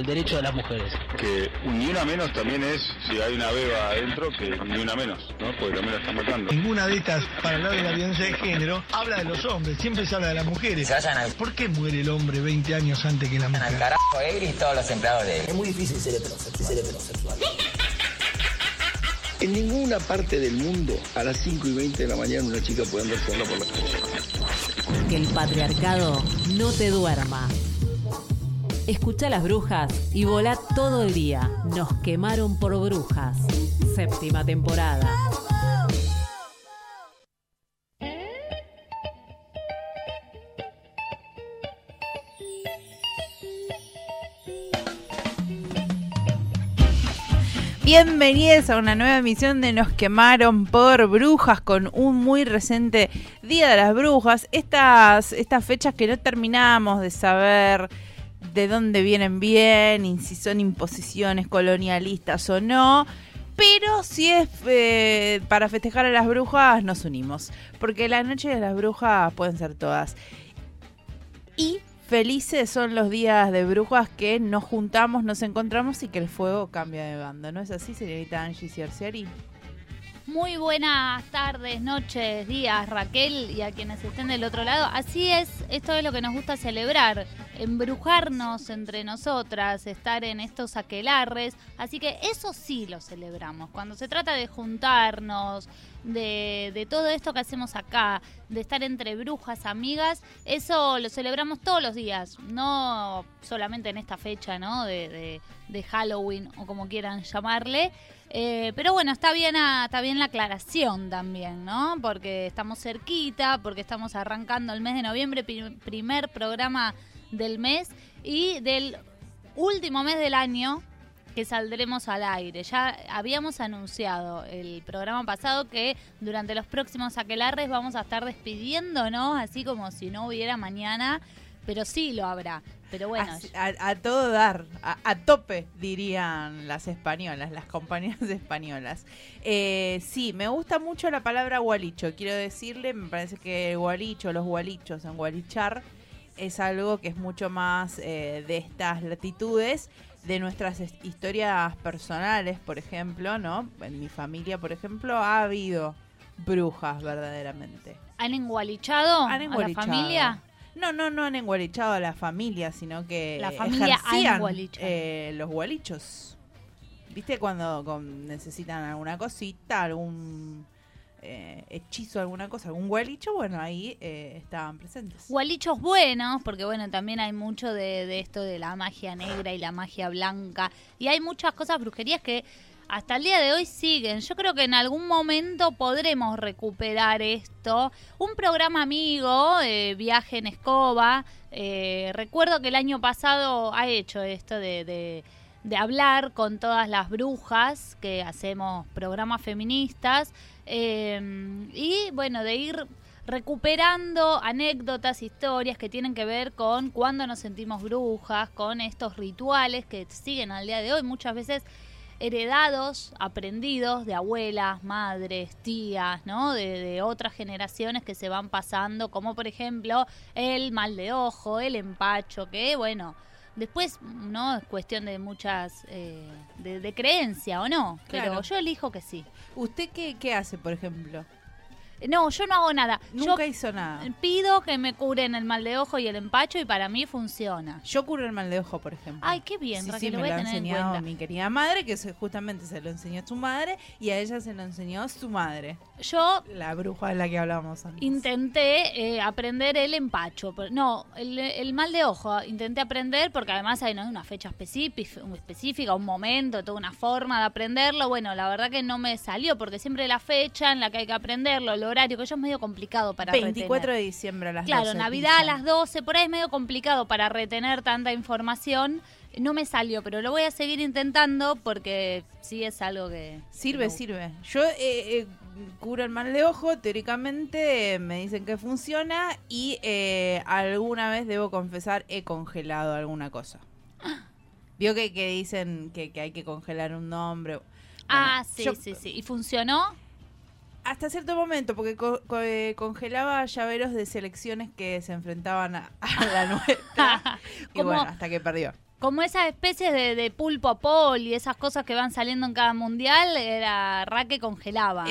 ¿Qué pasa con el derecho de las mujeres? que ni una menos también es, si hay una beba adentro, que ni una menos, ¿no? Porque también la están matando. Ninguna de estas, para hablar de la violencia de género, habla de los hombres, siempre se habla de las mujeres. Se vayan al, ¿Por qué muere el hombre 20 años antes que la al mujer? carajo él y todos los empleados de él. Es muy difícil ser heterosexual. Ser heterosexual. En ninguna parte del mundo a las 5 y 20 de la mañana una chica puede andar sola por la calle. Que el patriarcado no te duerma. Escucha las brujas y volá todo el día. Nos quemaron por brujas. Séptima temporada. Bienvenidos a una nueva emisión de Nos quemaron por brujas con un muy reciente Día de las Brujas. Estas, estas fechas que no terminamos de saber de dónde vienen bien y si son imposiciones colonialistas o no. Pero si es eh, para festejar a las brujas, nos unimos. Porque la noche de las brujas pueden ser todas. Y felices son los días de brujas que nos juntamos, nos encontramos y que el fuego cambia de bando. ¿No es así, señorita Angie Cierciari? Muy buenas tardes, noches, días, Raquel y a quienes estén del otro lado. Así es, esto es lo que nos gusta celebrar, embrujarnos entre nosotras, estar en estos aquelarres. Así que eso sí lo celebramos. Cuando se trata de juntarnos, de, todo esto que hacemos acá, de estar entre brujas, amigas, eso lo celebramos todos los días, no solamente en esta fecha, ¿no? De Halloween o como quieran llamarle. Eh, pero bueno, está bien, a- está bien la aclaración también, ¿no? Porque estamos cerquita, porque estamos arrancando el mes de noviembre, pri- primer programa del mes y del último mes del año que saldremos al aire. Ya habíamos anunciado el programa pasado que durante los próximos aquelarres vamos a estar despidiéndonos, así como si no hubiera mañana, pero sí lo habrá. Pero bueno, a, a todo dar, a, a tope, dirían las españolas, las compañeras españolas. Eh, sí, me gusta mucho la palabra gualicho. Quiero decirle, me parece que el gualicho, los gualichos en gualichar, es algo que es mucho más eh, de estas latitudes, de nuestras es- historias personales, por ejemplo, ¿no? En mi familia, por ejemplo, ha habido brujas verdaderamente. ¿han engualichado, Han a la engualichado. familia? No, no, no han engualichado a la familia, sino que La familia ejercían, eh, los gualichos. ¿Viste cuando con- necesitan alguna cosita, algún eh, hechizo, alguna cosa, algún gualicho? Bueno, ahí eh, estaban presentes. Gualichos buenos, porque bueno, también hay mucho de, de esto de la magia negra y la magia blanca. Y hay muchas cosas, brujerías que hasta el día de hoy siguen. Yo creo que en algún momento podremos recuperar esto. Un programa amigo, eh, Viaje en Escoba, eh, recuerdo que el año pasado ha hecho esto de, de, de hablar con todas las brujas, que hacemos programas feministas, eh, y bueno, de ir recuperando anécdotas, historias que tienen que ver con cuando nos sentimos brujas, con estos rituales que siguen al día de hoy, muchas veces heredados, aprendidos de abuelas, madres, tías, ¿no? De, de otras generaciones que se van pasando, como por ejemplo el mal de ojo, el empacho, que bueno, después no es cuestión de muchas, eh, de, de creencia o no, pero Claro. yo elijo que sí. ¿Usted qué, qué hace, por ejemplo? No, yo no hago nada. Nunca yo hizo nada. pido que me curen el mal de ojo y el empacho y para mí funciona. Yo curo el mal de ojo, por ejemplo. Ay, qué bien, Sí, Raquel, sí, lo me voy lo a en enseñado cuenta. mi querida madre, que justamente se lo enseñó su madre y a ella se lo enseñó su madre. Yo La bruja de la que hablábamos antes. intenté eh, aprender el empacho. pero- No, el, el mal de ojo. Intenté aprender porque además hay ¿no? una fecha específica, específica, un momento, toda una forma de aprenderlo. Bueno, la verdad que no me salió porque siempre la fecha en la que hay que aprenderlo, el horario, que eso es medio complicado para 24 retener. de diciembre a las Claro, 12 Navidad a las 12, por ahí es medio complicado para retener tanta información. No me salió, pero lo voy a seguir intentando porque sí es algo que... Sirve, que sirve. Yo eh, eh, curo el mal de ojo, teóricamente eh, me dicen que funciona y eh, alguna vez, debo confesar, he congelado alguna cosa. Vio que, que dicen que, que hay que congelar un nombre. Bueno, Ah, sí, yo- sí, sí. ¿Y funcionó? Hasta cierto momento, porque co- co- eh, congelaba llaveros de selecciones que se enfrentaban a, a la nuestra. y bueno, hasta que perdió. Como esas especies de, de pulpo a pol y esas cosas que van saliendo en cada mundial, era Raque congelaba.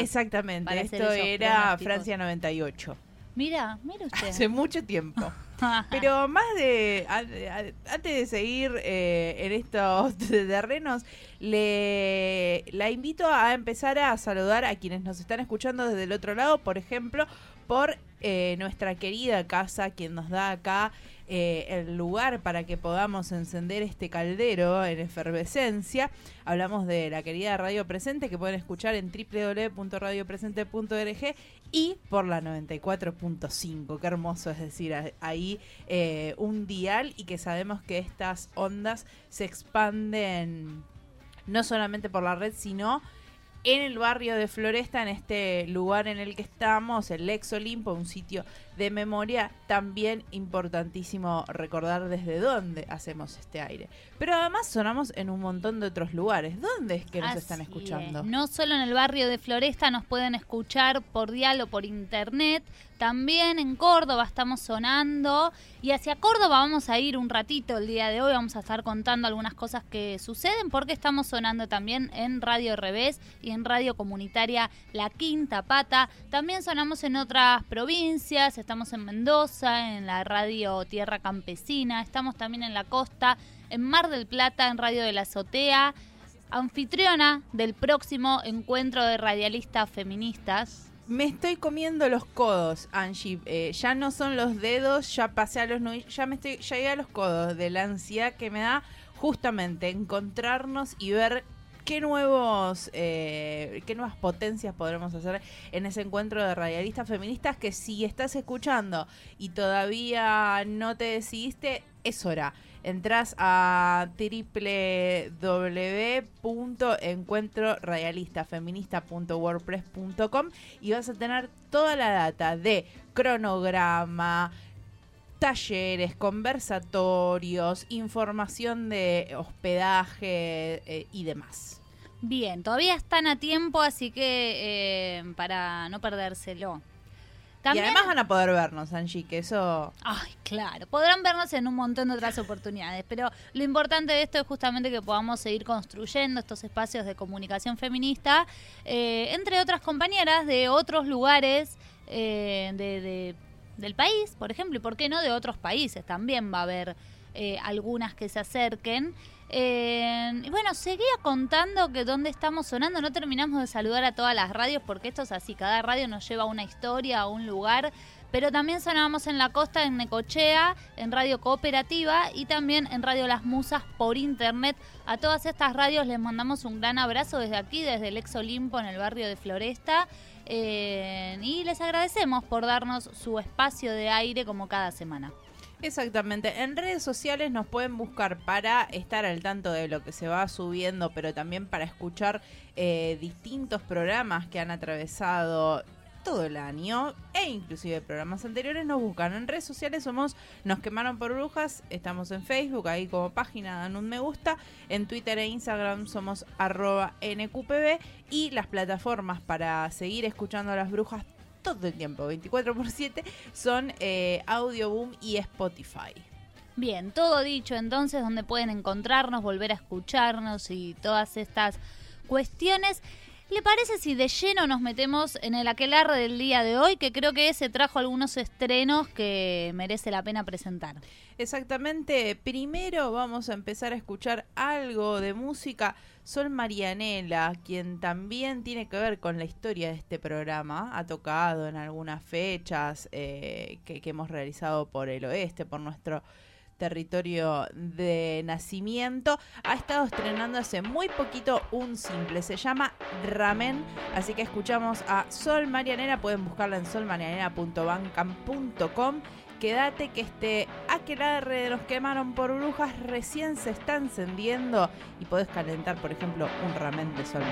Hacer esto era. Francia 98. Mira, mira usted. Hace mucho tiempo. Pero más de. Antes de seguir eh, en estos terrenos, le la invito a empezar a saludar a quienes nos están escuchando desde el otro lado, por ejemplo, por eh, nuestra querida casa, quien nos da acá eh, el lugar para que podamos encender este caldero en efervescencia. Hablamos de la querida Radio Presente que pueden escuchar en www.radiopresente.org y por la 94.5. Qué hermoso es decir, ahí eh, un dial y que sabemos que estas ondas se expanden no solamente por la red, sino en el barrio de Floresta, en este lugar en el que estamos, el Lex Olimpo, un sitio de memoria, también importantísimo recordar desde dónde hacemos este aire. Pero además sonamos en un montón de otros lugares. ¿Dónde es que nos Así están escuchando? es. No solo en el barrio de Floresta nos pueden escuchar por dial o por internet, también en Córdoba estamos sonando. Y hacia Córdoba vamos a ir un ratito el día de hoy, vamos a estar contando algunas cosas que suceden porque estamos sonando también en Radio Revés y en Radio Comunitaria La Quinta Pata. También sonamos en otras provincias, estamos en Mendoza, en la Radio Tierra Campesina, estamos también en la costa, en Mar del Plata, en Radio de la Azotea. Anfitriona del próximo encuentro de radialistas feministas. Me estoy comiendo los codos, Angie. Eh, ya no son los dedos, ya pasé a los nudillos, ya me estoy, ya llegué a los codos de la ansiedad que me da justamente encontrarnos y ver qué nuevos, eh, qué nuevas potencias podremos hacer en ese encuentro de radialistas feministas que si estás escuchando y todavía no te decidiste, es hora. Entrás a www.encuentroradialistafeminista.wordpress.com y vas a tener toda la data de cronograma, talleres, conversatorios, información de hospedaje eh, y demás. Bien, todavía están a tiempo, así que eh, para no perdérselo. También, Y además van a poder vernos, Angie, que eso... Ay, claro, podrán vernos en un montón de otras oportunidades, pero lo importante de esto es justamente que podamos seguir construyendo estos espacios de comunicación feminista, eh, entre otras compañeras de otros lugares eh, de, de- del país, por ejemplo, y por qué no de otros países, también va a haber eh, algunas que se acerquen. Eh, y bueno, seguía contando que dónde estamos sonando, no terminamos de saludar a todas las radios porque esto es así, cada radio nos lleva a una historia, a un lugar, pero también sonábamos en la costa, en Necochea, en Radio Cooperativa y también en Radio Las Musas por internet. A todas estas radios les mandamos un gran abrazo desde aquí, desde el Ex Olimpo en el barrio de Floresta. eh, y les agradecemos por darnos su espacio de aire como cada semana. Exactamente. En redes sociales nos pueden buscar para estar al tanto de lo que se va subiendo, pero también para escuchar eh, distintos programas que han atravesado todo el año e inclusive programas anteriores nos buscan en redes sociales somos nos quemaron por brujas estamos en Facebook ahí como página dan un me gusta en Twitter e Instagram somos arroba nqpb y las plataformas para seguir escuchando a las brujas todo el tiempo 24 por 7 son eh, Audioboom y Spotify Bien, todo dicho entonces, donde pueden encontrarnos, volver a escucharnos y todas estas cuestiones. ¿Le parece si de lleno nos metemos en el aquelarre del día de hoy? Que creo que se trajo algunos estrenos que merece la pena presentar. Exactamente. Primero vamos a empezar a escuchar algo de música. Sol Marianela, quien también tiene que ver con la historia de este programa, ha tocado en algunas fechas eh, que, que hemos realizado por el oeste, por nuestro territorio de nacimiento. Ha estado estrenando hace muy poquito un simple, se llama Ramen, así que escuchamos a Sol Marianela, pueden buscarla en solmarianela.bancam.com. Quédate que este aquelarre nos quemaron por brujas recién se está encendiendo y podés calentar, por ejemplo, un ramen de Sol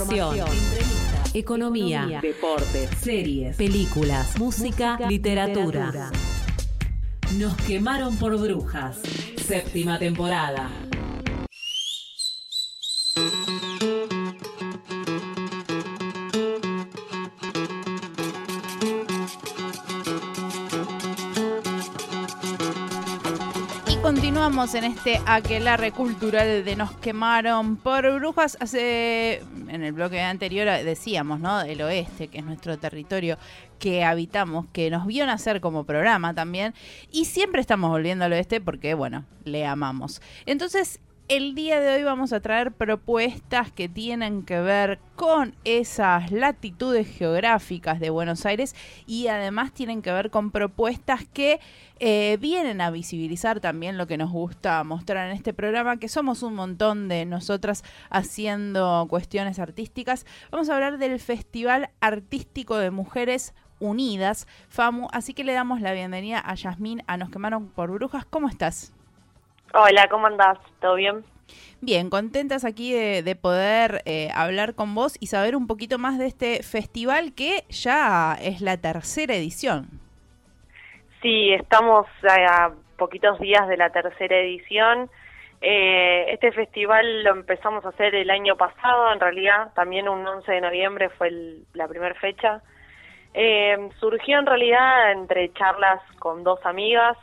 Información. Economía, deportes, series, películas, música, literatura. Nos quemaron por brujas. Séptima temporada. Y continuamos en este aquelarre cultural de Nos quemaron por brujas. Hace en el bloque anterior decíamos, ¿no? El oeste, que es nuestro territorio que habitamos, que nos vio nacer como programa también. Y siempre estamos volviendo al oeste porque, bueno, le amamos. Entonces, el día de hoy vamos a traer propuestas que tienen que ver con esas latitudes geográficas de Buenos Aires y además tienen que ver con propuestas que eh, vienen a visibilizar también lo que nos gusta mostrar en este programa, que somos un montón de nosotras haciendo cuestiones artísticas. Vamos a hablar del Festival Artístico de Mujeres Unidas, FAMU, así que le damos la bienvenida a Yasmín, a Nos Quemaron por Brujas. ¿Cómo estás? Hola, ¿cómo andás? ¿Todo bien? Bien, contentas aquí de, poder eh, hablar con vos y saber un poquito más de este festival que ya es la tercera edición. Sí, estamos a poquitos días de la tercera edición. Eh, este festival lo empezamos a hacer el año pasado, en realidad, también un 11 de noviembre fue la primera fecha. Eh, surgió en realidad entre charlas con dos amigas,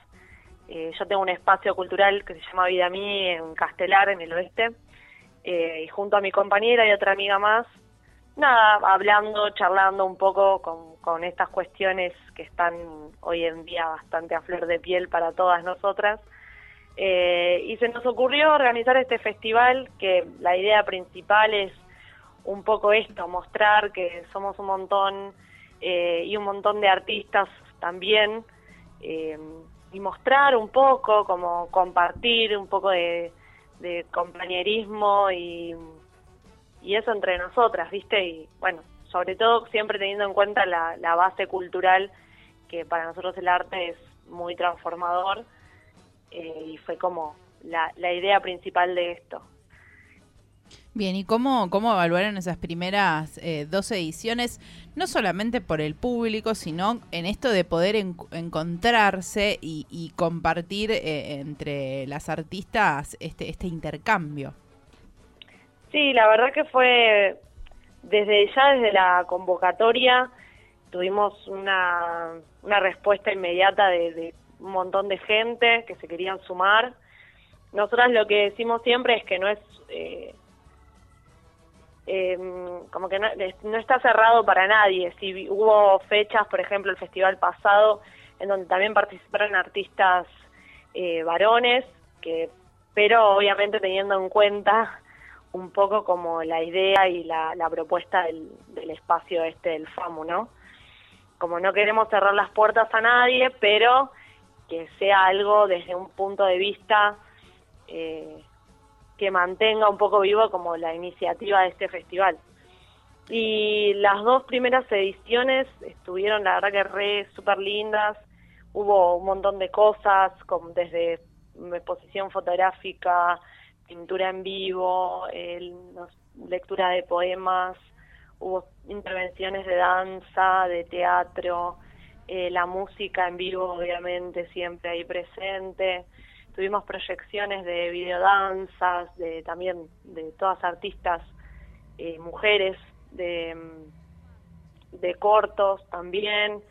eh, yo tengo un espacio cultural que se llama Vida Mí en Castelar, en el oeste, eh, y junto a mi compañera y otra amiga más, nada, hablando, charlando un poco con, con estas cuestiones que están hoy en día bastante a flor de piel para todas nosotras. Eh, y se nos ocurrió organizar este festival que la idea principal es un poco esto, mostrar que somos un montón y un montón de artistas también y mostrar un poco, como compartir un poco de, compañerismo y, y eso entre nosotras, ¿viste? Y bueno, sobre todo siempre teniendo en cuenta la, la base cultural, que para nosotros el arte es muy transformador eh, y fue como la, la idea principal de esto. Bien, ¿y cómo, cómo evaluaron esas primeras eh, dos ediciones? No solamente por el público, sino en esto de poder en- encontrarse y, y compartir eh, entre las artistas este, este intercambio. Sí, la verdad que fue desde ya desde la convocatoria tuvimos una, una respuesta inmediata de, de un montón de gente que se querían sumar. Nosotras lo que decimos siempre es que no es eh, eh, como que no, es- no está cerrado para nadie. Si hubo fechas, por ejemplo, el festival pasado, en donde también participaron artistas eh, varones, que pero obviamente teniendo en cuenta un poco como la idea y la, la propuesta del, del espacio este del FAMU, ¿no? Como no queremos cerrar las puertas a nadie, pero que sea algo desde un punto de vista eh, que mantenga un poco vivo como la iniciativa de este festival. Y las dos primeras ediciones estuvieron, la verdad que re súper lindas, hubo un montón de cosas, como desde exposición fotográfica, pintura en vivo, el- lectura de poemas, hubo intervenciones de danza, de teatro, eh, la música en vivo obviamente siempre ahí presente, tuvimos proyecciones de videodanzas, de también de todas artistas eh, mujeres, de, mm, de cortos también,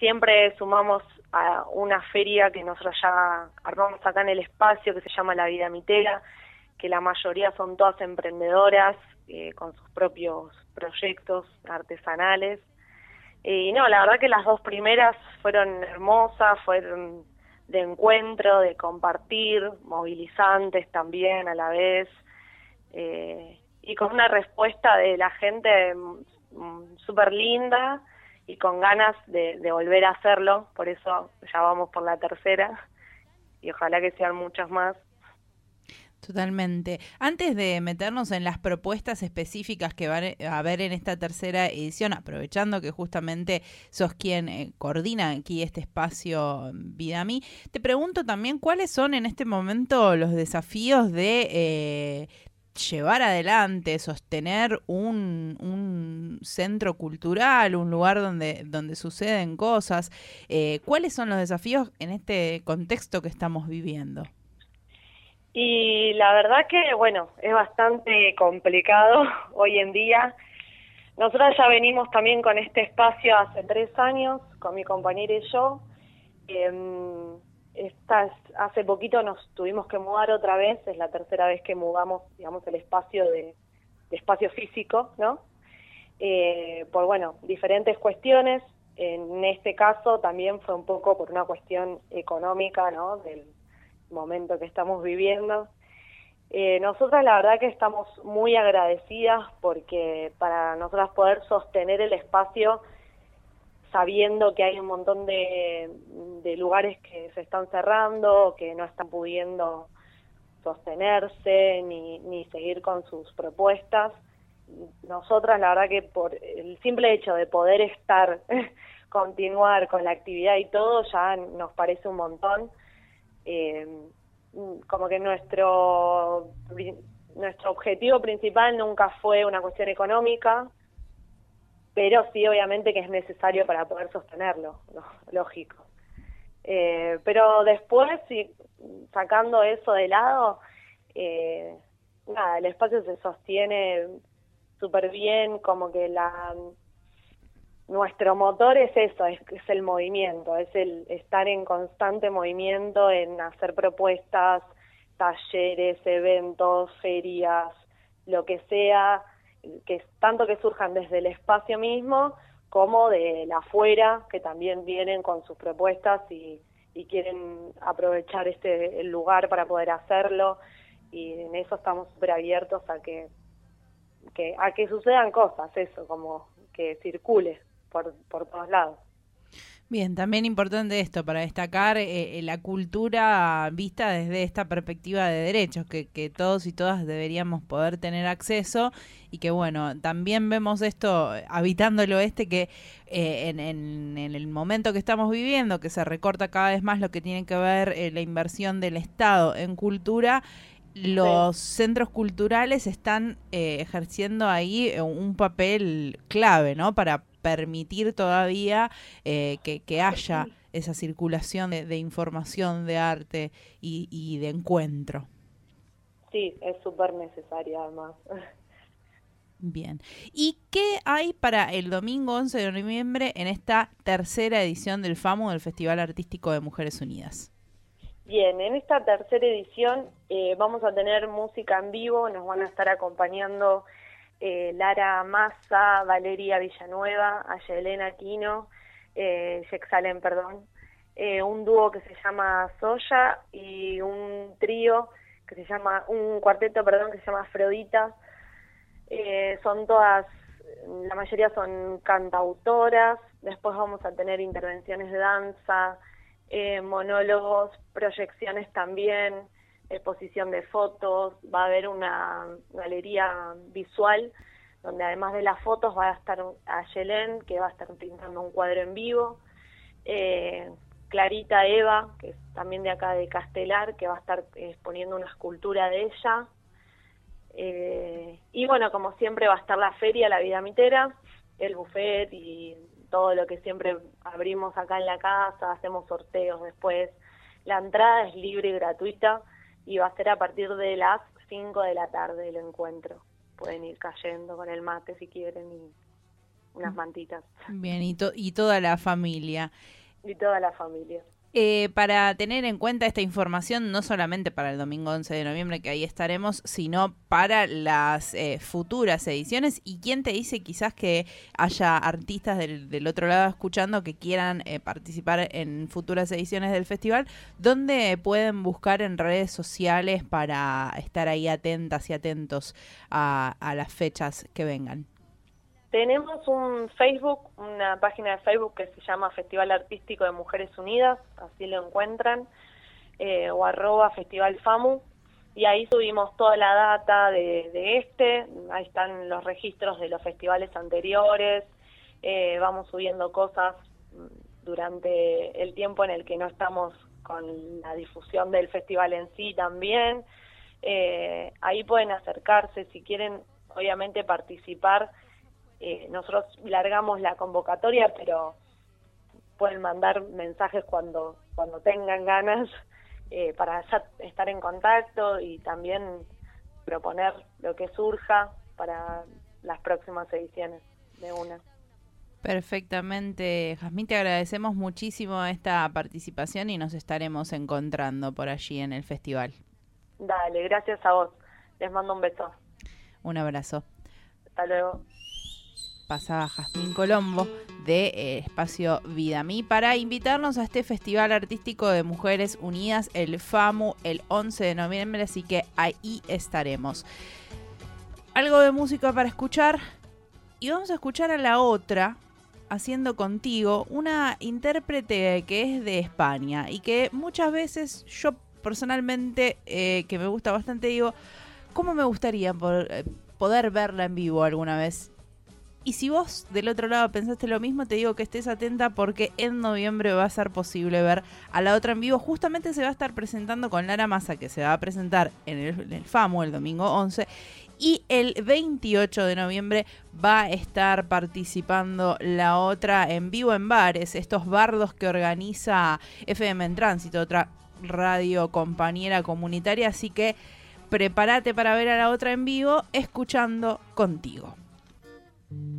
siempre sumamos a una feria que nosotros ya armamos acá en el espacio que se llama La Vida Mitera, que la mayoría son todas emprendedoras eh, con sus propios proyectos artesanales. Y no, la verdad que las dos primeras fueron hermosas, fueron de encuentro, de compartir, movilizantes también a la vez, eh, y con una respuesta de la gente mm, súper linda y con ganas de, de volver a hacerlo, por eso ya vamos por la tercera y ojalá que sean muchas más. Totalmente. Antes de meternos en las propuestas específicas que van a haber en esta tercera edición, aprovechando que justamente sos quien eh, coordina aquí este espacio Vidami, te pregunto también cuáles son en este momento los desafíos de eh, llevar adelante, sostener un, centro cultural, un lugar donde, donde suceden cosas. Eh, ¿Cuáles son los desafíos en este contexto que estamos viviendo? Y la verdad que, bueno, es bastante complicado hoy en día. Nosotros ya venimos también con este espacio hace tres años, con mi compañera y yo. Eh, estas, hace poquito nos tuvimos que mudar otra vez, es la tercera vez que mudamos, digamos, el espacio de, de espacio físico, ¿no? Eh, por, bueno, diferentes cuestiones. En este caso también fue un poco por una cuestión económica, ¿no? Del, momento que estamos viviendo. Eh, nosotras la verdad que estamos muy agradecidas porque para nosotras poder sostener el espacio sabiendo que hay un montón de, lugares que se están cerrando, que no están pudiendo sostenerse ni, ni seguir con sus propuestas. Nosotras la verdad que por el simple hecho de poder estar, continuar con la actividad y todo ya nos parece un montón eh, como que nuestro nuestro objetivo principal nunca fue una cuestión económica, pero sí obviamente que es necesario para poder sostenerlo, lógico. Eh, pero después, si, sacando eso de lado, eh, nada, el espacio se sostiene súper bien, como que la nuestro motor es eso, es, es, el movimiento, es el estar en constante movimiento, en hacer propuestas, talleres, eventos, ferias, lo que sea, que tanto que surjan desde el espacio mismo como de la afuera, que también vienen con sus propuestas y, quieren aprovechar este el lugar para poder hacerlo. Y en eso estamos súper abiertos a que, que a que sucedan cosas, eso, como que circule por, por todos lados. Bien, también importante esto para destacar eh, eh, la cultura vista desde esta perspectiva de derechos, que, todos y todas deberíamos poder tener acceso y que bueno, también vemos esto habitando el oeste que eh, en, en, el momento que estamos viviendo, que se recorta cada vez más lo que tiene que ver eh, la inversión del Estado en cultura, los sí. centros culturales están eh, ejerciendo ahí un papel clave, ¿no? Para permitir todavía eh, que, que, haya esa circulación de, de información, de arte y, y, de encuentro. Sí, es súper necesaria además. Bien. ¿Y qué hay para el domingo 11 de noviembre en esta tercera edición del FAMU del Festival Artístico de Mujeres Unidas? Bien, en esta tercera edición eh, vamos a tener música en vivo, nos van a estar acompañando eh, Lara Massa, Valeria Villanueva, Ayelena Aquino, eh, perdón, eh, un dúo que se llama Soya y un trío que se llama, un cuarteto, perdón, que se llama Afrodita. Eh, son todas, la mayoría son cantautoras, después vamos a tener intervenciones de danza, eh, monólogos, proyecciones también, exposición de fotos, va a haber una galería visual donde además de las fotos va a estar Ayelén, que va a estar pintando un cuadro en vivo, eh, Clarita Eva, que es también de acá de Castelar, que va a estar exponiendo una escultura de ella, eh, y bueno, como siempre va a estar la feria, la vida mitera, el buffet y todo lo que siempre abrimos acá en la casa, hacemos sorteos después. La entrada es libre y gratuita y va a ser a partir de las 5 de la tarde el encuentro. Pueden ir cayendo con el mate si quieren y unas mantitas. Bien, y, to y toda la familia. Y toda la familia. Eh, para tener en cuenta esta información, no solamente para el domingo 11 de noviembre, que ahí estaremos, sino para las eh, futuras ediciones. ¿Y quién te dice quizás que haya artistas del, otro lado escuchando que quieran eh, participar en futuras ediciones del festival? ¿Dónde pueden buscar en redes sociales para estar ahí atentas y atentos a las fechas que vengan? Tenemos un Facebook, una página de Facebook que se llama Festival Artístico de Mujeres Unidas, así lo encuentran, eh, o arroba Festival y ahí subimos toda la data de, este, ahí están los registros de los festivales anteriores, eh, vamos subiendo cosas durante el tiempo en el que no estamos con la difusión del festival en sí también, eh, ahí pueden acercarse si quieren obviamente participar eh, nosotros largamos la convocatoria, pero pueden mandar mensajes cuando, cuando tengan ganas eh, para ya estar en contacto y también proponer lo que surja para las próximas ediciones de una. Perfectamente, Jazmín, te agradecemos muchísimo esta participación y nos estaremos encontrando por allí en el festival. Dale, gracias a vos. Les mando un beso. Un abrazo. Hasta luego pasaba Jazmín Colombo de eh, Espacio Vida Mí para invitarnos a este Festival Artístico de Mujeres Unidas, el FAMU, el 11 de noviembre, así que ahí estaremos. Algo de música para escuchar y vamos a escuchar a la otra haciendo contigo una intérprete que es de España y que muchas veces yo personalmente, eh, que me gusta bastante, digo, ¿cómo me gustaría eh, poder verla en vivo alguna vez? Y si vos del otro lado pensaste lo mismo, te digo que estés atenta porque en noviembre va a ser posible ver a la otra en vivo. Justamente se va a estar presentando con Lara Massa, que se va a presentar en el, en el FAMU el domingo 11. Y el 28 de noviembre va a estar participando la otra en vivo en bares, estos bardos que organiza FM en Tránsito, otra radio compañera comunitaria. Así que prepárate para ver a la otra en vivo escuchando contigo. Mm-hmm.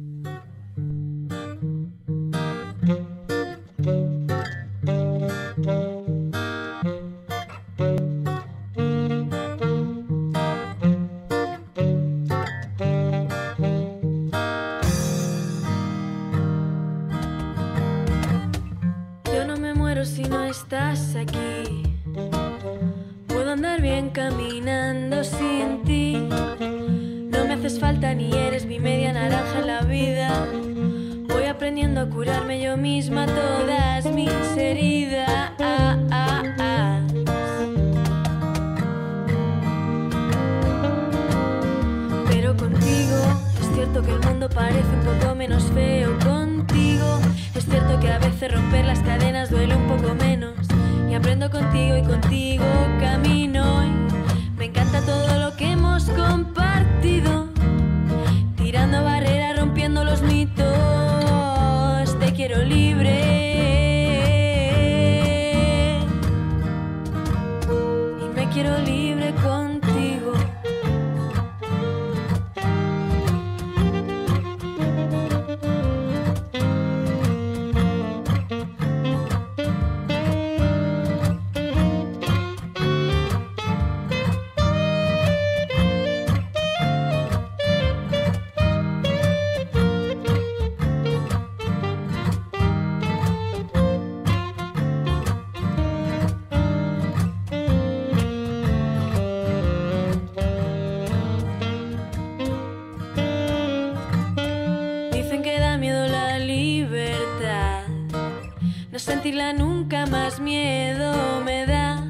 Nunca más miedo me da.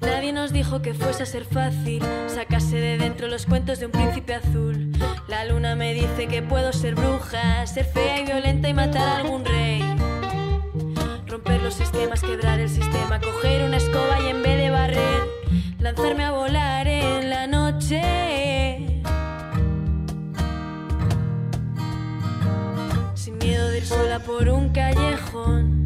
Nadie nos dijo que fuese a ser fácil sacarse de dentro los cuentos de un príncipe azul. La luna me dice que puedo ser bruja, ser fea y violenta y matar a algún rey. Romper los esquemas, quebrar el sistema, coger una escoba y en vez de barrer, lanzarme a volar en la noche. Sin miedo de ir sola por un callejón.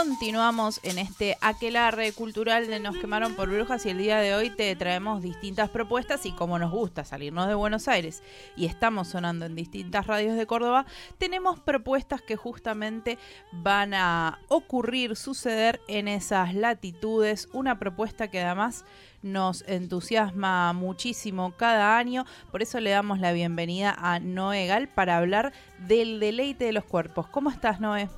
Continuamos en este aquelarre cultural de Nos quemaron por brujas y el día de hoy te traemos distintas propuestas y como nos gusta salirnos de Buenos Aires y estamos sonando en distintas radios de Córdoba, tenemos propuestas que justamente van a ocurrir, suceder en esas latitudes, una propuesta que además nos entusiasma muchísimo cada año, por eso le damos la bienvenida a Noé Gal para hablar del deleite de los cuerpos. ¿Cómo estás, Noé?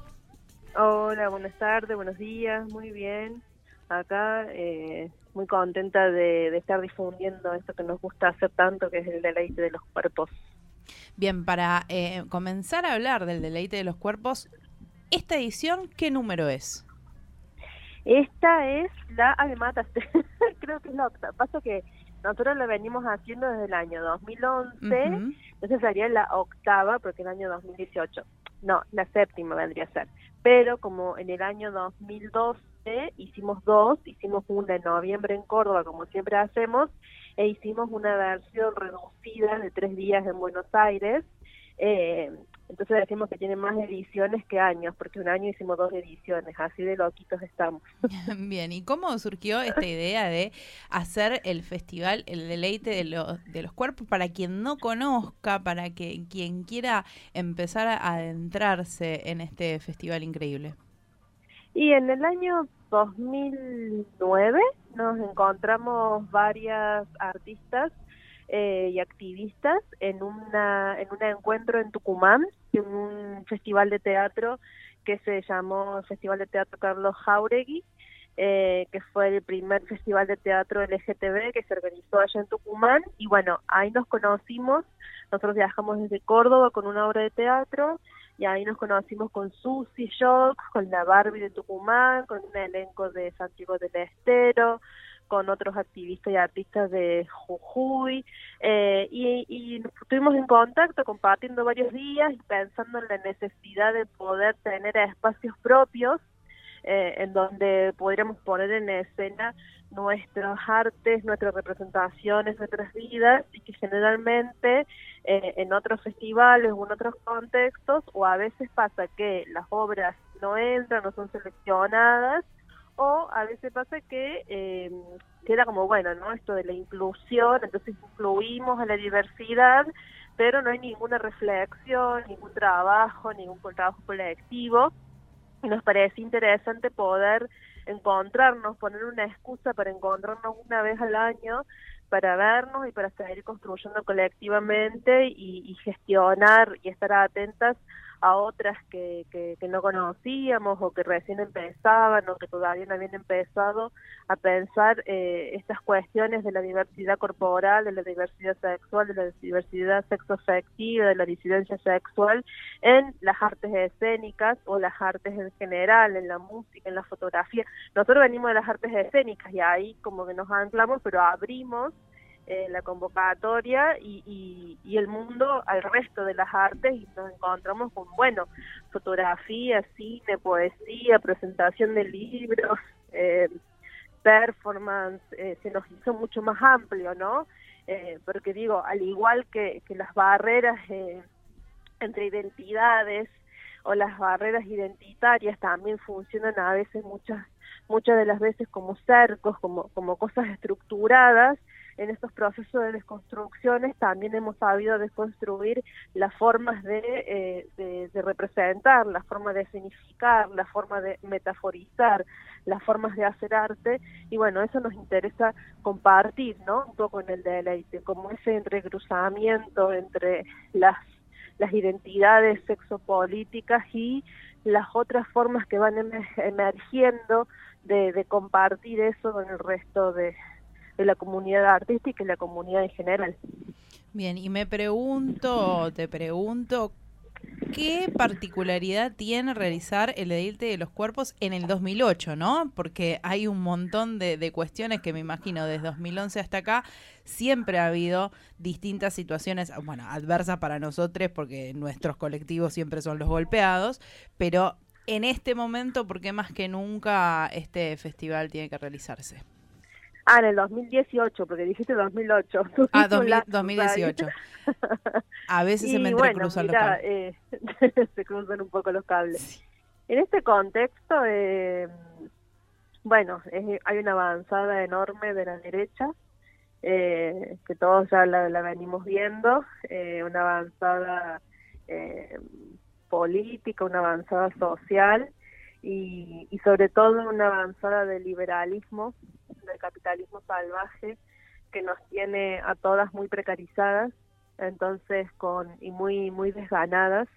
Hola, buenas tardes, buenos días, muy bien. Acá eh, muy contenta de, de estar difundiendo esto que nos gusta hacer tanto, que es el deleite de los cuerpos. Bien, para eh, comenzar a hablar del deleite de los cuerpos, esta edición, ¿qué número es? Esta es la, ah, me mataste, creo que es la octava. Pasa que nosotros lo venimos haciendo desde el año 2011, Ujú. entonces sería la octava, porque el año 2018. No, la séptima vendría a ser. Pero como en el año 2012 hicimos dos, hicimos una en noviembre en Córdoba, como siempre hacemos, e hicimos una versión reducida de tres días en Buenos Aires. Eh, entonces decimos que tiene más ediciones que años, porque un año hicimos dos ediciones, así de loquitos estamos. Bien, ¿y cómo surgió esta idea de hacer el festival El Deleite de, los de los Cuerpos para quien no conozca, para que quien quiera empezar a adentrarse en este festival increíble? Y en el año 2009 nos encontramos varias artistas eh, y activistas en, una, en un encuentro en Tucumán, en un festival de teatro que se llamó Festival de Teatro Carlos Jauregui, eh, que fue el primer festival de teatro LGTB que se organizó allá en Tucumán. Y bueno, ahí nos conocimos, nosotros viajamos desde Córdoba con una obra de teatro y ahí nos conocimos con Susie Shock, con la Barbie de Tucumán, con un elenco de Santiago del Estero, con otros activistas y artistas de Jujuy, eh, y, y estuvimos en contacto compartiendo varios días y pensando en la necesidad de poder tener espacios propios eh, en donde podríamos poner en escena nuestras artes, nuestras representaciones, nuestras vidas, y que generalmente eh, en otros festivales o en otros contextos, o a veces pasa que las obras no entran, no son seleccionadas, o a veces pasa que eh, queda como, bueno, ¿no? Esto de la inclusión, entonces incluimos a la diversidad, pero no hay ninguna reflexión, ningún trabajo, ningún trabajo colectivo. Y nos parece interesante poder encontrarnos, poner una excusa para encontrarnos una vez al año para vernos y para seguir construyendo colectivamente y gestionar y estar atentas a otras que, que, no conocíamos o que recién empezaban o que todavía no habían empezado a pensar eh, estas cuestiones de la diversidad corporal, de la diversidad sexual, de la diversidad sexoafectiva, de la disidencia sexual en las artes escénicas o las artes en general, en la música, en la fotografía. Nosotros venimos de las artes escénicas y ahí como que nos anclamos, pero abrimos eh, la convocatoria y, y, el mundo al resto de las artes y nos encontramos con, bueno, fotografía, cine, poesía, presentación de libros, eh, performance, eh, se nos hizo mucho más amplio, ¿no? porque digo, al igual que, que las barreras entre identidades o las barreras identitarias también funcionan a veces muchas muchas de las veces como cercos, como, como cosas estructuradas en estos procesos de desconstrucciones también hemos sabido desconstruir las formas de, eh, de, representar, la forma de significar, la forma de metaforizar, las formas de hacer arte y bueno, eso nos interesa compartir, ¿no? Un poco en el deleite, como ese entrecruzamiento entre las, las identidades sexopolíticas y las otras formas que van emergiendo de, de compartir eso con el resto de, de la comunidad artística y la comunidad en general. Bien, y me pregunto, te pregunto, ¿qué particularidad tiene realizar el edilte de los cuerpos en el 2008, no? Porque hay un montón de, de, cuestiones que me imagino desde 2011 hasta acá siempre ha habido distintas situaciones, bueno, adversas para nosotros porque nuestros colectivos siempre son los golpeados, pero en este momento, ¿por qué más que nunca este festival tiene que realizarse? Ah, en el 2018, porque dijiste 2008. Ah, 2018. A veces se me entrecruzan los cables. Eh, se cruzan un poco los cables. En este contexto, eh, bueno, hay una avanzada enorme de la derecha, eh, que todos ya la, la venimos viendo, eh, una avanzada eh, política, una avanzada social y, y sobre todo una avanzada de liberalismo del capitalismo salvaje que nos tiene a todas muy precarizadas, entonces con y muy muy desganadas,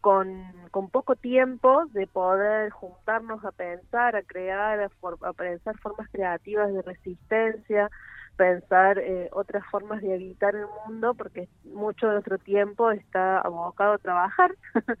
con, con poco tiempo de poder juntarnos a pensar, a crear, a, pensar formas creativas de resistencia, pensar eh, otras formas de evitar el mundo, porque mucho de nuestro tiempo está abocado a trabajar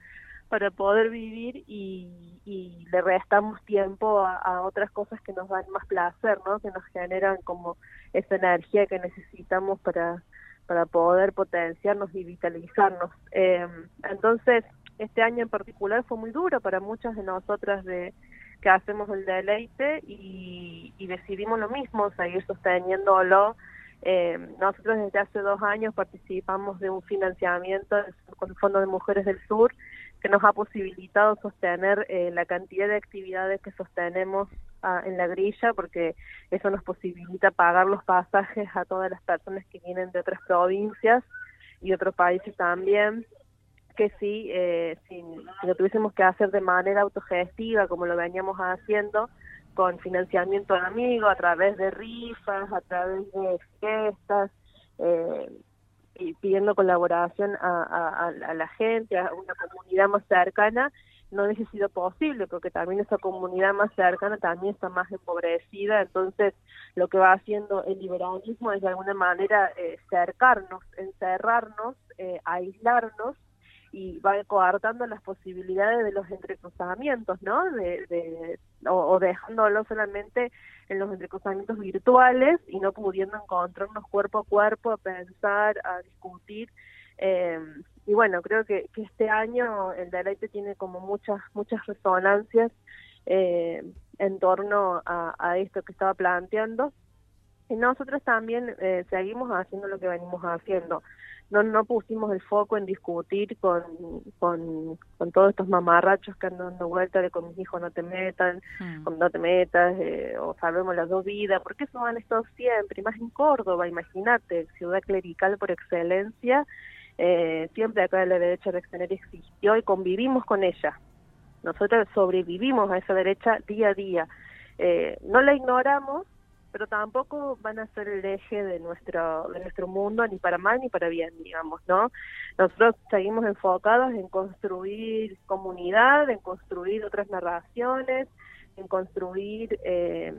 para poder vivir y, y le restamos tiempo a, otras cosas que nos dan más placer, ¿no? Que nos generan como esa energía que necesitamos para, para poder potenciarnos y vitalizarnos. Eh, entonces, este año en particular fue muy duro para muchas de nosotras de que hacemos el deleite y, y decidimos lo mismo, seguir sosteniéndolo. Eh, nosotros desde hace dos años participamos de un financiamiento con el Fondo de Mujeres del Sur que nos ha posibilitado sostener eh, la cantidad de actividades que sostenemos ah, en la grilla, porque eso nos posibilita pagar los pasajes a todas las personas que vienen de otras provincias y otros países también, que sí, eh, si, lo tuviésemos que hacer de manera autogestiva, como lo veníamos haciendo, con financiamiento de amigos, a través de rifas, a través de fiestas, eh, pidiendo colaboración a, a, a la gente, a una comunidad más cercana, no hubiese sido posible porque también esa comunidad más cercana también está más empobrecida, entonces lo que va haciendo el liberalismo es de alguna manera eh, cercarnos, encerrarnos, eh, aislarnos y va coartando las posibilidades de los entrecruzamientos, ¿no? De, de, o, dejándolo solamente en los entrecruzamientos virtuales y no pudiendo encontrarnos cuerpo a cuerpo a pensar, a discutir. Eh, y bueno, creo que, que este año el deleite tiene como muchas, muchas resonancias eh, en torno a esto que estaba planteando. Y nosotros también eh, seguimos haciendo lo que venimos haciendo no, no pusimos el foco en discutir con, con, con todos estos mamarrachos que andan dando vuelta de con mis hijos no te metan, con no te metas, eh, o sabemos las dos vidas, porque eso han estado siempre, y más en Córdoba, imagínate, ciudad clerical por excelencia, eh, siempre acá la derecha reaccionaria existió y convivimos con ella. Nosotros sobrevivimos a esa derecha día a día. Eh, no la ignoramos, pero tampoco van a ser el eje de nuestro de nuestro mundo ni para mal ni para bien digamos no nosotros seguimos enfocados en construir comunidad en construir otras narraciones en construir eh,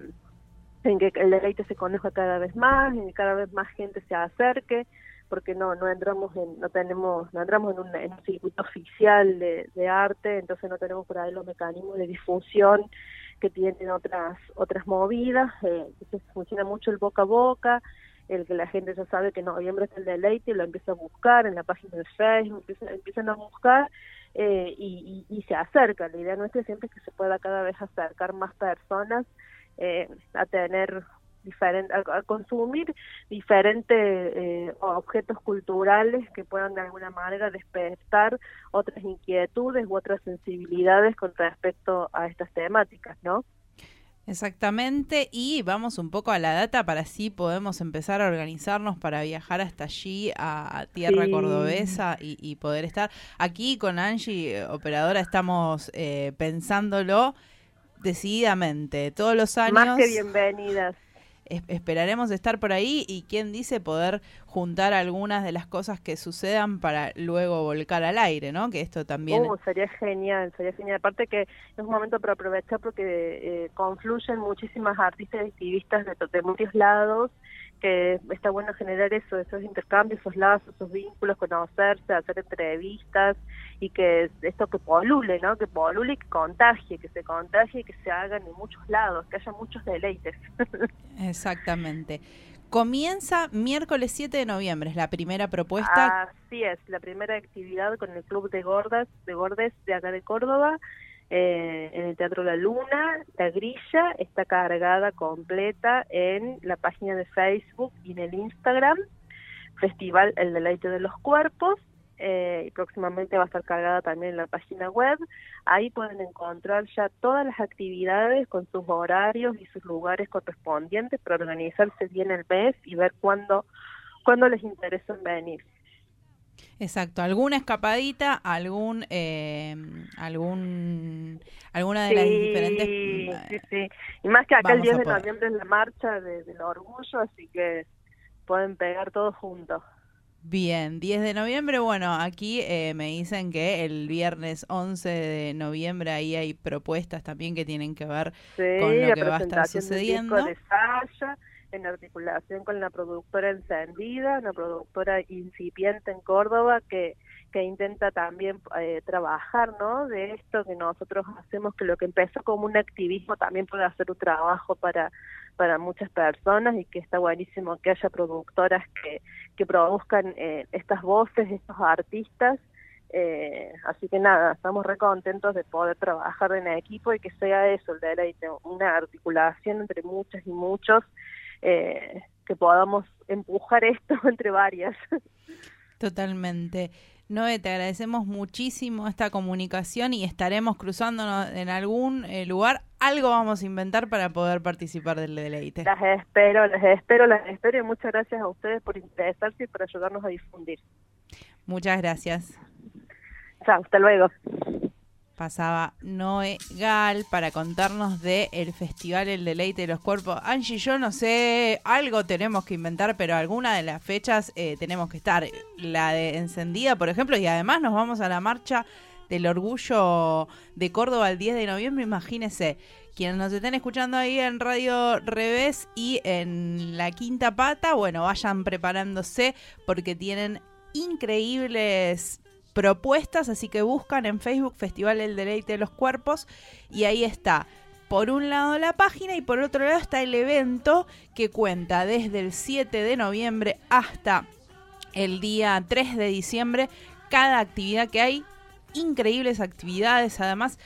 en que el deleite se conozca cada vez más en que cada vez más gente se acerque porque no no entramos en no tenemos no entramos en un, en un circuito oficial de, de arte entonces no tenemos por ahí los mecanismos de difusión que tienen otras otras movidas, eh, funciona mucho el boca a boca, el que la gente ya sabe que noviembre es el deleite y lo empieza a buscar en la página de Facebook, empiezan, a buscar eh, y, y, se acerca. La idea nuestra siempre es que se pueda cada vez acercar más personas eh, a tener diferente, a, consumir diferentes eh, objetos culturales que puedan de alguna manera despertar otras inquietudes u otras sensibilidades con respecto a estas temáticas, ¿no? Exactamente, y vamos un poco a la data para así podemos empezar a organizarnos para viajar hasta allí, a, tierra cordobesa y, poder estar. Aquí con Angie, operadora, estamos eh, pensándolo decididamente, todos los años. Más que bienvenidas esperaremos estar por ahí y quién dice poder juntar algunas de las cosas que sucedan para luego volcar al aire, ¿no? Que esto también... Uh, sería genial, sería genial. Aparte que es un momento para aprovechar porque eh, confluyen muchísimas artistas y activistas de muchos lados que está bueno generar eso, esos intercambios, esos lazos, esos vínculos, conocerse, hacer entrevistas y que esto que polule, ¿no? Que polule y que contagie, que se contagie y que se hagan en muchos lados, que haya muchos deleites. Exactamente. Comienza miércoles 7 de noviembre, es la primera propuesta. Así es, la primera actividad con el Club de Gordas, de Gordes de acá de Córdoba eh, en el Teatro La Luna. La grilla está cargada completa en la página de Facebook y en el Instagram. Festival El Deleite de los Cuerpos. Eh, y próximamente va a estar cargada también en la página web. Ahí pueden encontrar ya todas las actividades con sus horarios y sus lugares correspondientes para organizarse bien el mes y ver cuándo, cuándo les interesa venir. Exacto, alguna escapadita, algún, eh, algún, alguna de las diferentes. Sí, sí, y más que acá el 10 de noviembre es la marcha del orgullo, así que pueden pegar todos juntos. Bien, 10 de noviembre, bueno, aquí eh, me dicen que el viernes 11 de noviembre ahí hay propuestas también que tienen que ver con lo que va a estar sucediendo en articulación con la productora Encendida, una productora incipiente en Córdoba que, que intenta también eh, trabajar ¿no? de esto que nosotros hacemos, que lo que empezó como un activismo también puede hacer un trabajo para, para muchas personas y que está buenísimo que haya productoras que, que produzcan eh, estas voces, estos artistas. Eh, así que nada, estamos re contentos de poder trabajar en equipo y que sea eso, el deleite, una articulación entre muchas y muchos eh, que podamos empujar esto entre varias. Totalmente. Noé, te agradecemos muchísimo esta comunicación y estaremos cruzándonos en algún eh, lugar. Algo vamos a inventar para poder participar del deleite. Las espero, las espero, las espero y muchas gracias a ustedes por interesarse y por ayudarnos a difundir. Muchas gracias. Chao, hasta luego. Pasaba Noé Gal para contarnos de el festival El Deleite de los Cuerpos. Angie, yo no sé, algo tenemos que inventar, pero alguna de las fechas eh, tenemos que estar. La de encendida, por ejemplo, y además nos vamos a la marcha del orgullo de Córdoba el 10 de noviembre, imagínense. Quienes nos estén escuchando ahí en Radio Revés y en la quinta pata, bueno, vayan preparándose porque tienen increíbles propuestas, así que buscan en Facebook Festival El Deleite de los Cuerpos y ahí está. Por un lado la página y por otro lado está el evento que cuenta desde el 7 de noviembre hasta el día 3 de diciembre cada actividad que hay, increíbles actividades además.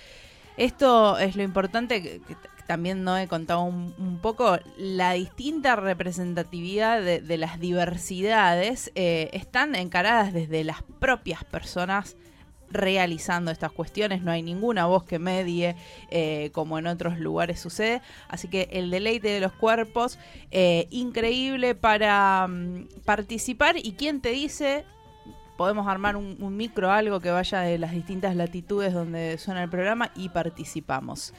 Esto es lo importante que, que también no he contado un, un poco, la distinta representatividad de, las diversidades eh, están encaradas desde las propias personas realizando estas cuestiones, no hay ninguna voz que medie eh, como en otros lugares sucede, así que el deleite de los cuerpos, eh, increíble para mm, participar. Y quién te dice podemos armar un micro, algo que vaya de las distintas latitudes donde suena el programa y participamos.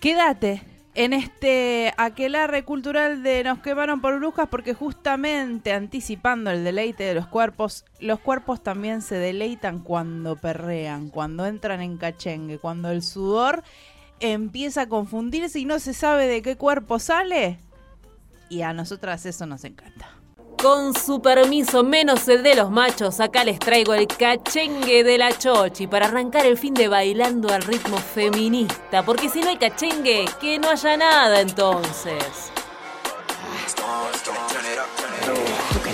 Quédate en este aquelarre cultural de Nos quemaron por brujas porque justamente anticipando el deleite de los cuerpos, los cuerpos también se deleitan cuando perrean, cuando entran en cachengue, cuando el sudor empieza a confundirse y no se sabe de qué cuerpo sale. Y a nosotras eso nos encanta. Con su permiso, menos el de los machos, acá les traigo el cachengue de la chochi para arrancar el fin de bailando al ritmo feminista, porque si no hay cachengue, que no haya nada entonces.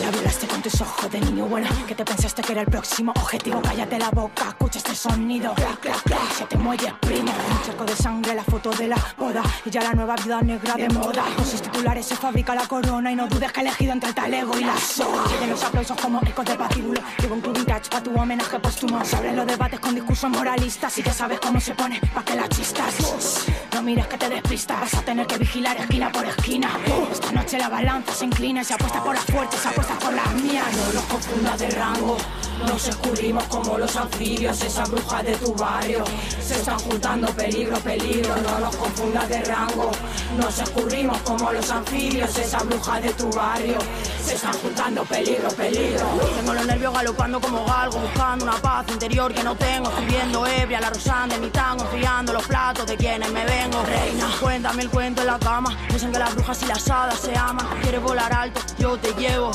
La violaste con tus ojos de niño bueno Que te pensaste que era el próximo objetivo. Cállate la boca, escucha este sonido. Clac, clac, clac, se te muelle primo. Un charco de sangre, la foto de la boda. Y ya la nueva vida negra de moda. Con sus titulares se fabrica la corona Y no dudes que he elegido entre el talego y la soga. Tienen los aplausos como ecos de patíbulo Llevo un club vintage pa' tu homenaje póstumo. Se abren los debates con discursos moralistas. Y que sabes cómo se pone pa' que la chistas. No mires que te despistas. Vas a tener que vigilar esquina por esquina. Esta noche la balanza se inclina y se apuesta por las fuertes, se apuesta por las mías. No los confundas de rango, nos escurrimos como los anfibios, esas brujas de tu barrio. Se están juntando peligro, peligro, no los confundas de rango. Nos escurrimos como los anfibios, esas brujas de tu barrio. Se están juntando peligro, peligro. Tengo los nervios galopando como galgo, buscando una paz interior que no tengo. Estoy viendo ebria la rosán de mi tango, enfriando los platos de quienes me vengo. Reina, cuéntame el cuento en la cama. Dicen que las brujas y las hadas se aman. Quieres volar alto, yo te llevo.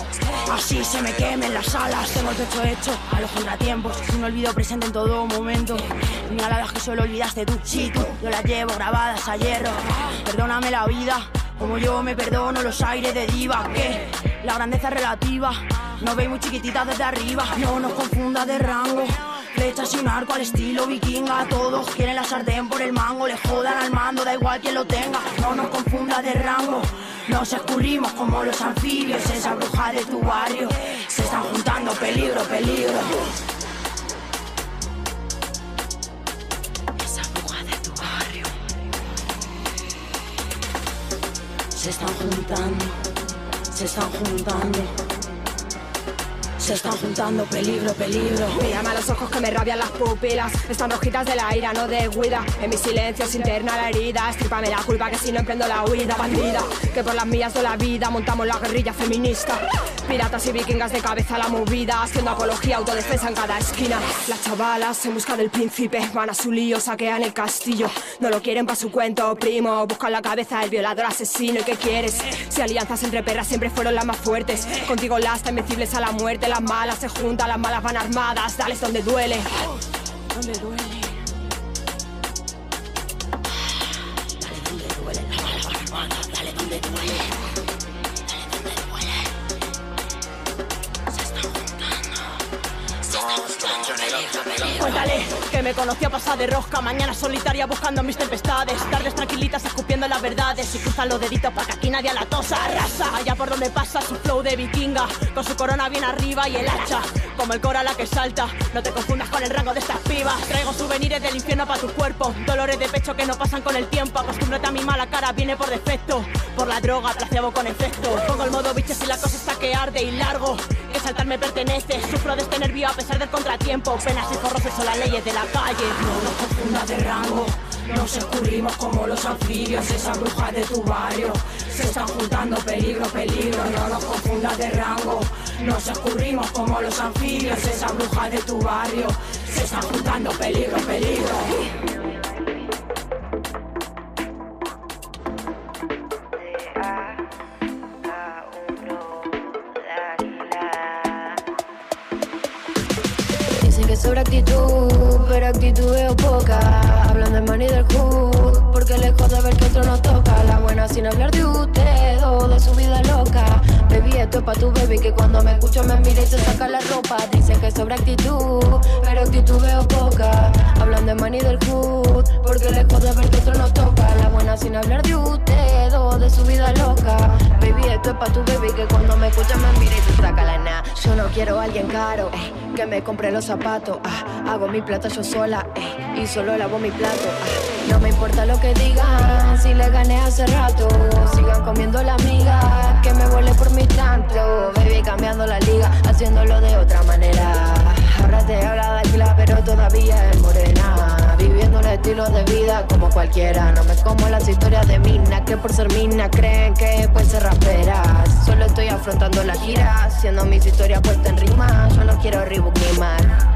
Así se me quemen las alas. Tengo el techo hecho a los contratiempos. Un olvido presente en todo momento. Señaladas que solo olvidaste tú. Sí, tú, yo las llevo grabadas a hierro. Perdóname la vida. Como yo me perdono los aires de diva Que la grandeza relativa No veis muy chiquititas desde arriba No nos confunda de rango Flechas y un arco al estilo vikinga. Todos quieren la sartén por el mango Le jodan al mando, da igual quien lo tenga. No nos confunda de rango Nos escurrimos como los anfibios Esa bruja de tu barrio. Se están juntando peligro, peligro. Esa bruja de tu barrio. Se están juntando, se están juntando. Se están juntando, peligro, peligro. Mírame a los ojos que me rabian las pupilas. Están rojitas de la ira, no de huida. En mi silencio se interna la herida. Estrípame la culpa que si no emprendo la huida, bandida. Que por las mías de la vida montamos la guerrilla feminista. Piratas y vikingas de cabeza a la movida. Haciendo apología, autodefensa en cada esquina. Las chavalas en busca del príncipe van a su lío, saquean el castillo. No lo quieren para su cuento, primo. Buscan la cabeza del violador asesino. ¿Y qué quieres? Si alianzas entre perras siempre fueron las más fuertes. Contigo las invencibles a la muerte. Las malas se juntan, las malas van armadas. Dales donde duele. Donde duele. Me a pasar de rosca. Mañana solitaria buscando mis tempestades. Tardes tranquilitas escupiendo las verdades. Y cruzan los deditos para que aquí nadie la tosa. Arrasa allá por donde pasa su flow de vikinga. Con su corona bien arriba y el hacha. Como el cora la que salta. No te confundas con el rango de estas pibas. Traigo souvenirs del infierno para tu cuerpo. Dolores de pecho que no pasan con el tiempo. Acostúmbrate a mi mala cara, viene por defecto. Por la droga, placebo con efecto. Pongo el modo bicho si la cosa está que arde y largo. Que saltar me pertenece. Sufro de este nervio a pesar del contratiempo. Penas y forros son las leyes de la calle. No nos confundas de rango. Nos escurrimos como los anfibios, esas brujas de tu barrio. Se están juntando peligro, peligro, no nos confundas de rango. Nos escurrimos como los anfibios, esas brujas de tu barrio. Se están juntando peligro, peligro. Dicen que sobra actitud, pero actitud veo poca. Hablan de money del hood, porque lejos de ver que otro nos toca. La buena sin hablar de usted o de su vida loca. Baby, esto es pa' tu baby que cuando me escucha me mira y se saca la ropa. Dicen que sobra actitud, pero actitud veo poca. Hablan de money del hood, porque lejos de ver que otro nos toca. Sin hablar de usted o de su vida loca. Baby, esto es pa' tu baby que cuando me escucha me mira y se saca la na. Yo no quiero a alguien caro, eh, que me compre los zapatos. ah, hago mi plata yo sola, eh, y solo lavo mi plato. ah. no me importa lo que digan, si le gané hace rato. Sigan comiendo la amiga, que me vuele por mi tanto. Baby, cambiando la liga, haciéndolo de otra manera. Ahora te habla de águila, pero todavía es morena. Estilo de vida como cualquiera. No me como las historias de mina, que por ser mina creen que pueden ser raperas. Solo estoy afrontando la gira, haciendo mis historias puestas en rima. Yo no quiero Reebok.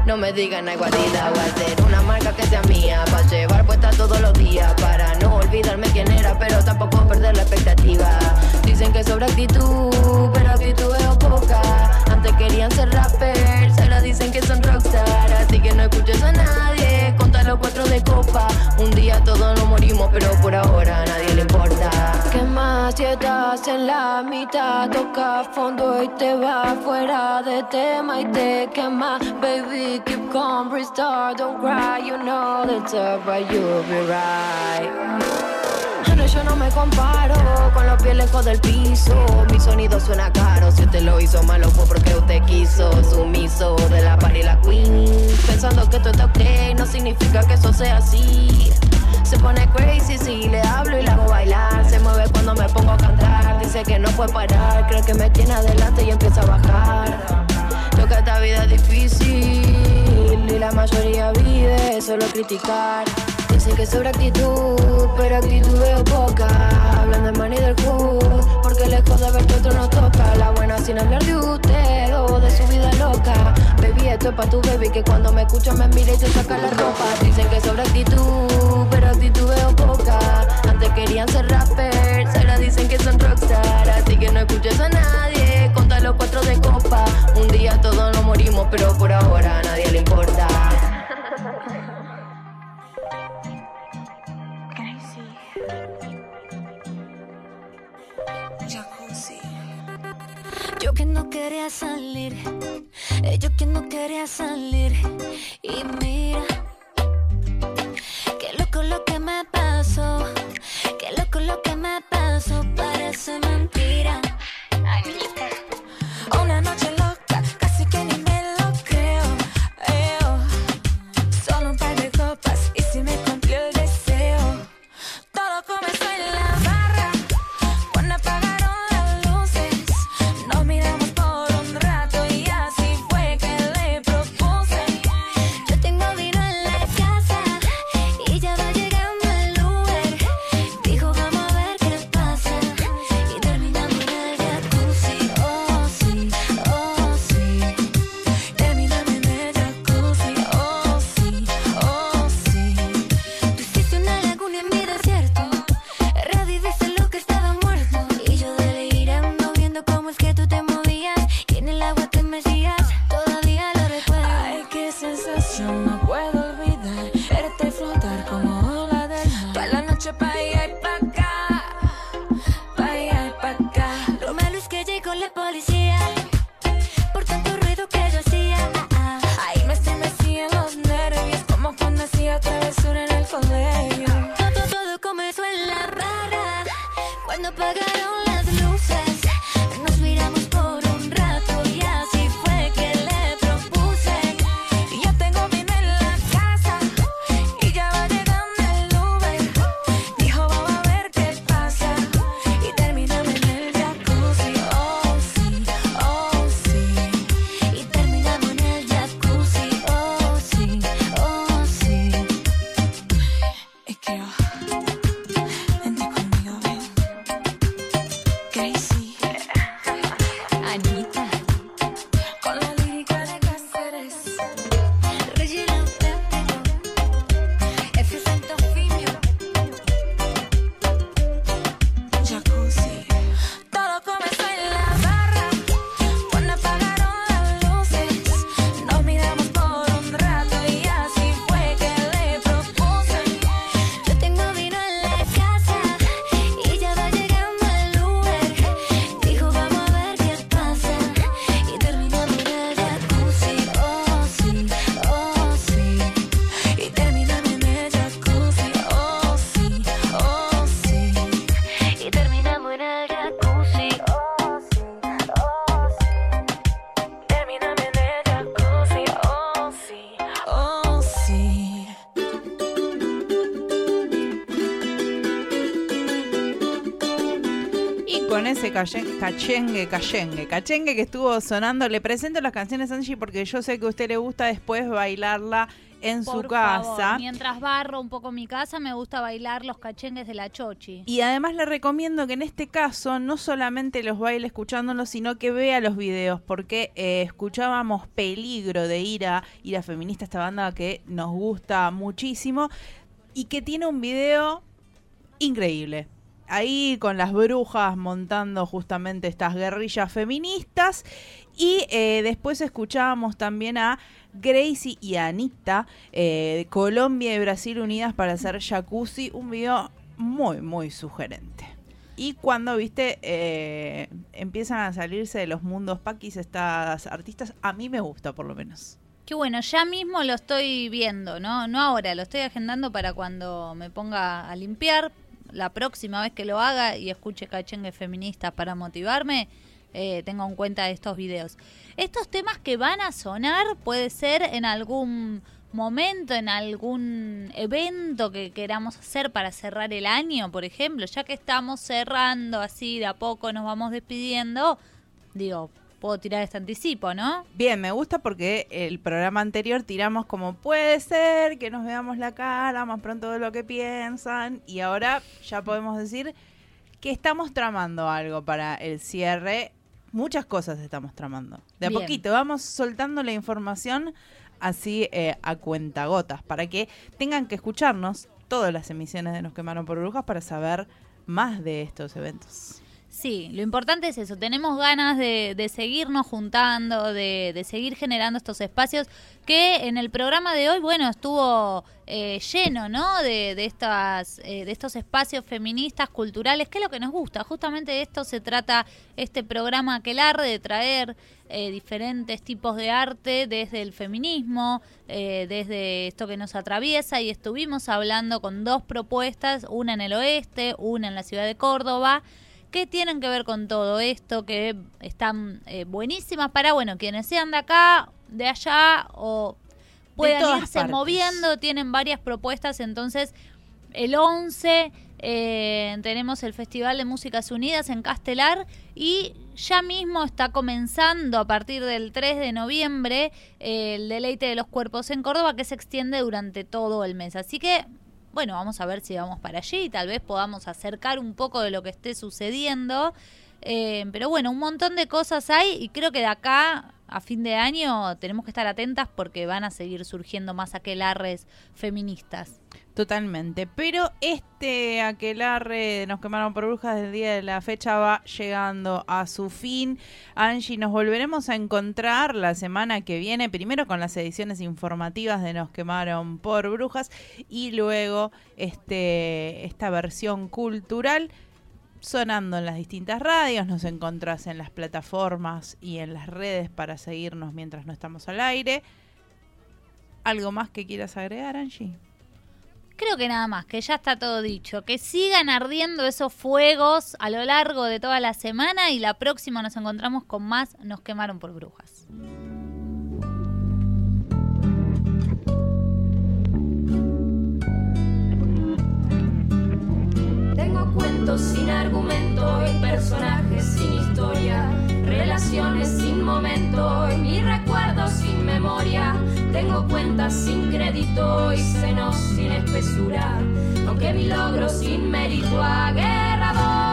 No me digan algo Adidas, voy a hacer una marca que sea mía. Para llevar puesta todos los días. Para no olvidarme quién era, pero tampoco perder la expectativa. Dicen que sobra actitud, pero actitud veo poca. Antes querían ser rappers, ahora dicen que son rockstar. Así que no escuches a nadie, conta los cuatro de copa. Un día todos nos morimos, pero por ahora a nadie le importa. ¿Qué más si estás en la mitad? Toca fondo y te va fuera de tema y te quema. Baby, keep calm, restart, don't cry. You know that's right, you'll be right. Yo no me comparo con los pies lejos del piso. Mi sonido suena caro. Si usted lo hizo malo fue porque usted quiso. Sumiso de la par y la queen. Pensando que esto está ok, no significa que eso sea así. Se pone crazy si le hablo y la hago bailar. Se mueve cuando me pongo a cantar. Dice que no puede parar. Cree que me tiene adelante y empieza a bajar. Lo que esta vida es difícil y la mayoría vive solo criticar. Dicen que sobra actitud, pero actitud veo poca. Hablan de money del hood, porque lejos de ver que otro nos toca. La buena sin hablar de usted o de su vida loca. Baby, esto es pa' tu baby que cuando me escucha me mira y se saca la ropa. Dicen que sobra actitud, pero actitud veo poca. Antes querían ser rappers, ahora dicen que son rockstar. Así que no escuches a nadie, conta los cuatro de copa. Un día todos nos morimos, pero por ahora a nadie le importa. Quería salir, yo que no quería salir. Y mira, qué loco lo que me pasó, qué loco lo que me pasó, parece mentira. Una ese cachengue, cachengue, cachengue que estuvo sonando. Le presento las canciones Angie porque yo sé que a usted le gusta después bailarla en su casa. favor, mientras barro un poco mi casa, me gusta bailar los cachengues de la chochi. Y además le recomiendo que en este caso no solamente los baile escuchándolos, sino que vea los videos, porque eh, escuchábamos Peligro de Ira, Ira Feminista, esta banda que nos gusta muchísimo y que tiene un video increíble. Ahí con las brujas montando justamente estas guerrillas feministas. Y eh, después escuchábamos también a Gracie y Anita, eh, Colombia y Brasil unidas para hacer jacuzzi. Un video muy, muy sugerente. Y cuando, viste, eh, empiezan a salirse de los mundos paquis estas artistas, a mí me gusta por lo menos. Qué bueno, ya mismo lo estoy viendo, ¿no? No ahora, lo estoy agendando para cuando me ponga a limpiar. La próxima vez que lo haga y escuche cachengue feminista para motivarme, eh, tengo en cuenta estos videos. Estos temas que van a sonar puede ser en algún momento, en algún evento que queramos hacer para cerrar el año, por ejemplo, ya que estamos cerrando así de a poco, nos vamos despidiendo, digo, puedo tirar este anticipo, ¿no? Bien, me gusta porque el programa anterior tiramos como puede ser que nos veamos la cara más pronto de lo que piensan y ahora ya podemos decir que estamos tramando algo para el cierre. Muchas cosas estamos tramando. De a Bien. poquito vamos soltando la información así eh, a cuentagotas para que tengan que escucharnos todas las emisiones de Nos quemaron por brujas para saber más de estos eventos. Sí, lo importante es eso, tenemos ganas de, de seguirnos juntando, de, de seguir generando estos espacios que en el programa de hoy, bueno, estuvo eh, lleno, ¿no? De, de, estas, eh, de estos espacios feministas, culturales, que es lo que nos gusta. Justamente de esto se trata este programa Aquelarre, de traer eh, diferentes tipos de arte desde el feminismo, eh, desde esto que nos atraviesa y estuvimos hablando con dos propuestas, una en el oeste, una en la ciudad de Córdoba que tienen que ver con todo esto, que están eh, buenísimas para, bueno, quienes sean de acá, de allá o puedan irse partes. moviendo, tienen varias propuestas, entonces el 11 eh, tenemos el Festival de Músicas Unidas en Castelar y ya mismo está comenzando a partir del 3 de noviembre eh, el deleite de los cuerpos en Córdoba que se extiende durante todo el mes. Así que bueno, vamos a ver si vamos para allí y tal vez podamos acercar un poco de lo que esté sucediendo. Eh, pero bueno, un montón de cosas hay y creo que de acá a fin de año tenemos que estar atentas porque van a seguir surgiendo más aquelarres feministas. Totalmente. Pero este aquelarre de nos quemaron por brujas del día de la fecha va llegando a su fin. Angie, nos volveremos a encontrar la semana que viene, primero con las ediciones informativas de Nos quemaron por brujas y luego este esta versión cultural sonando en las distintas radios, nos encontrás en las plataformas y en las redes para seguirnos mientras no estamos al aire. ¿Algo más que quieras agregar, Angie? Creo que nada más, que ya está todo dicho. Que sigan ardiendo esos fuegos a lo largo de toda la semana y la próxima nos encontramos con más Nos quemaron por brujas. Tengo cuentos sin argumento y personajes sin historia, relaciones sin momento y mis recuerdos sin memoria. Tengo cuentas sin crédito y senos sin espesura, aunque mi logro sin mérito haga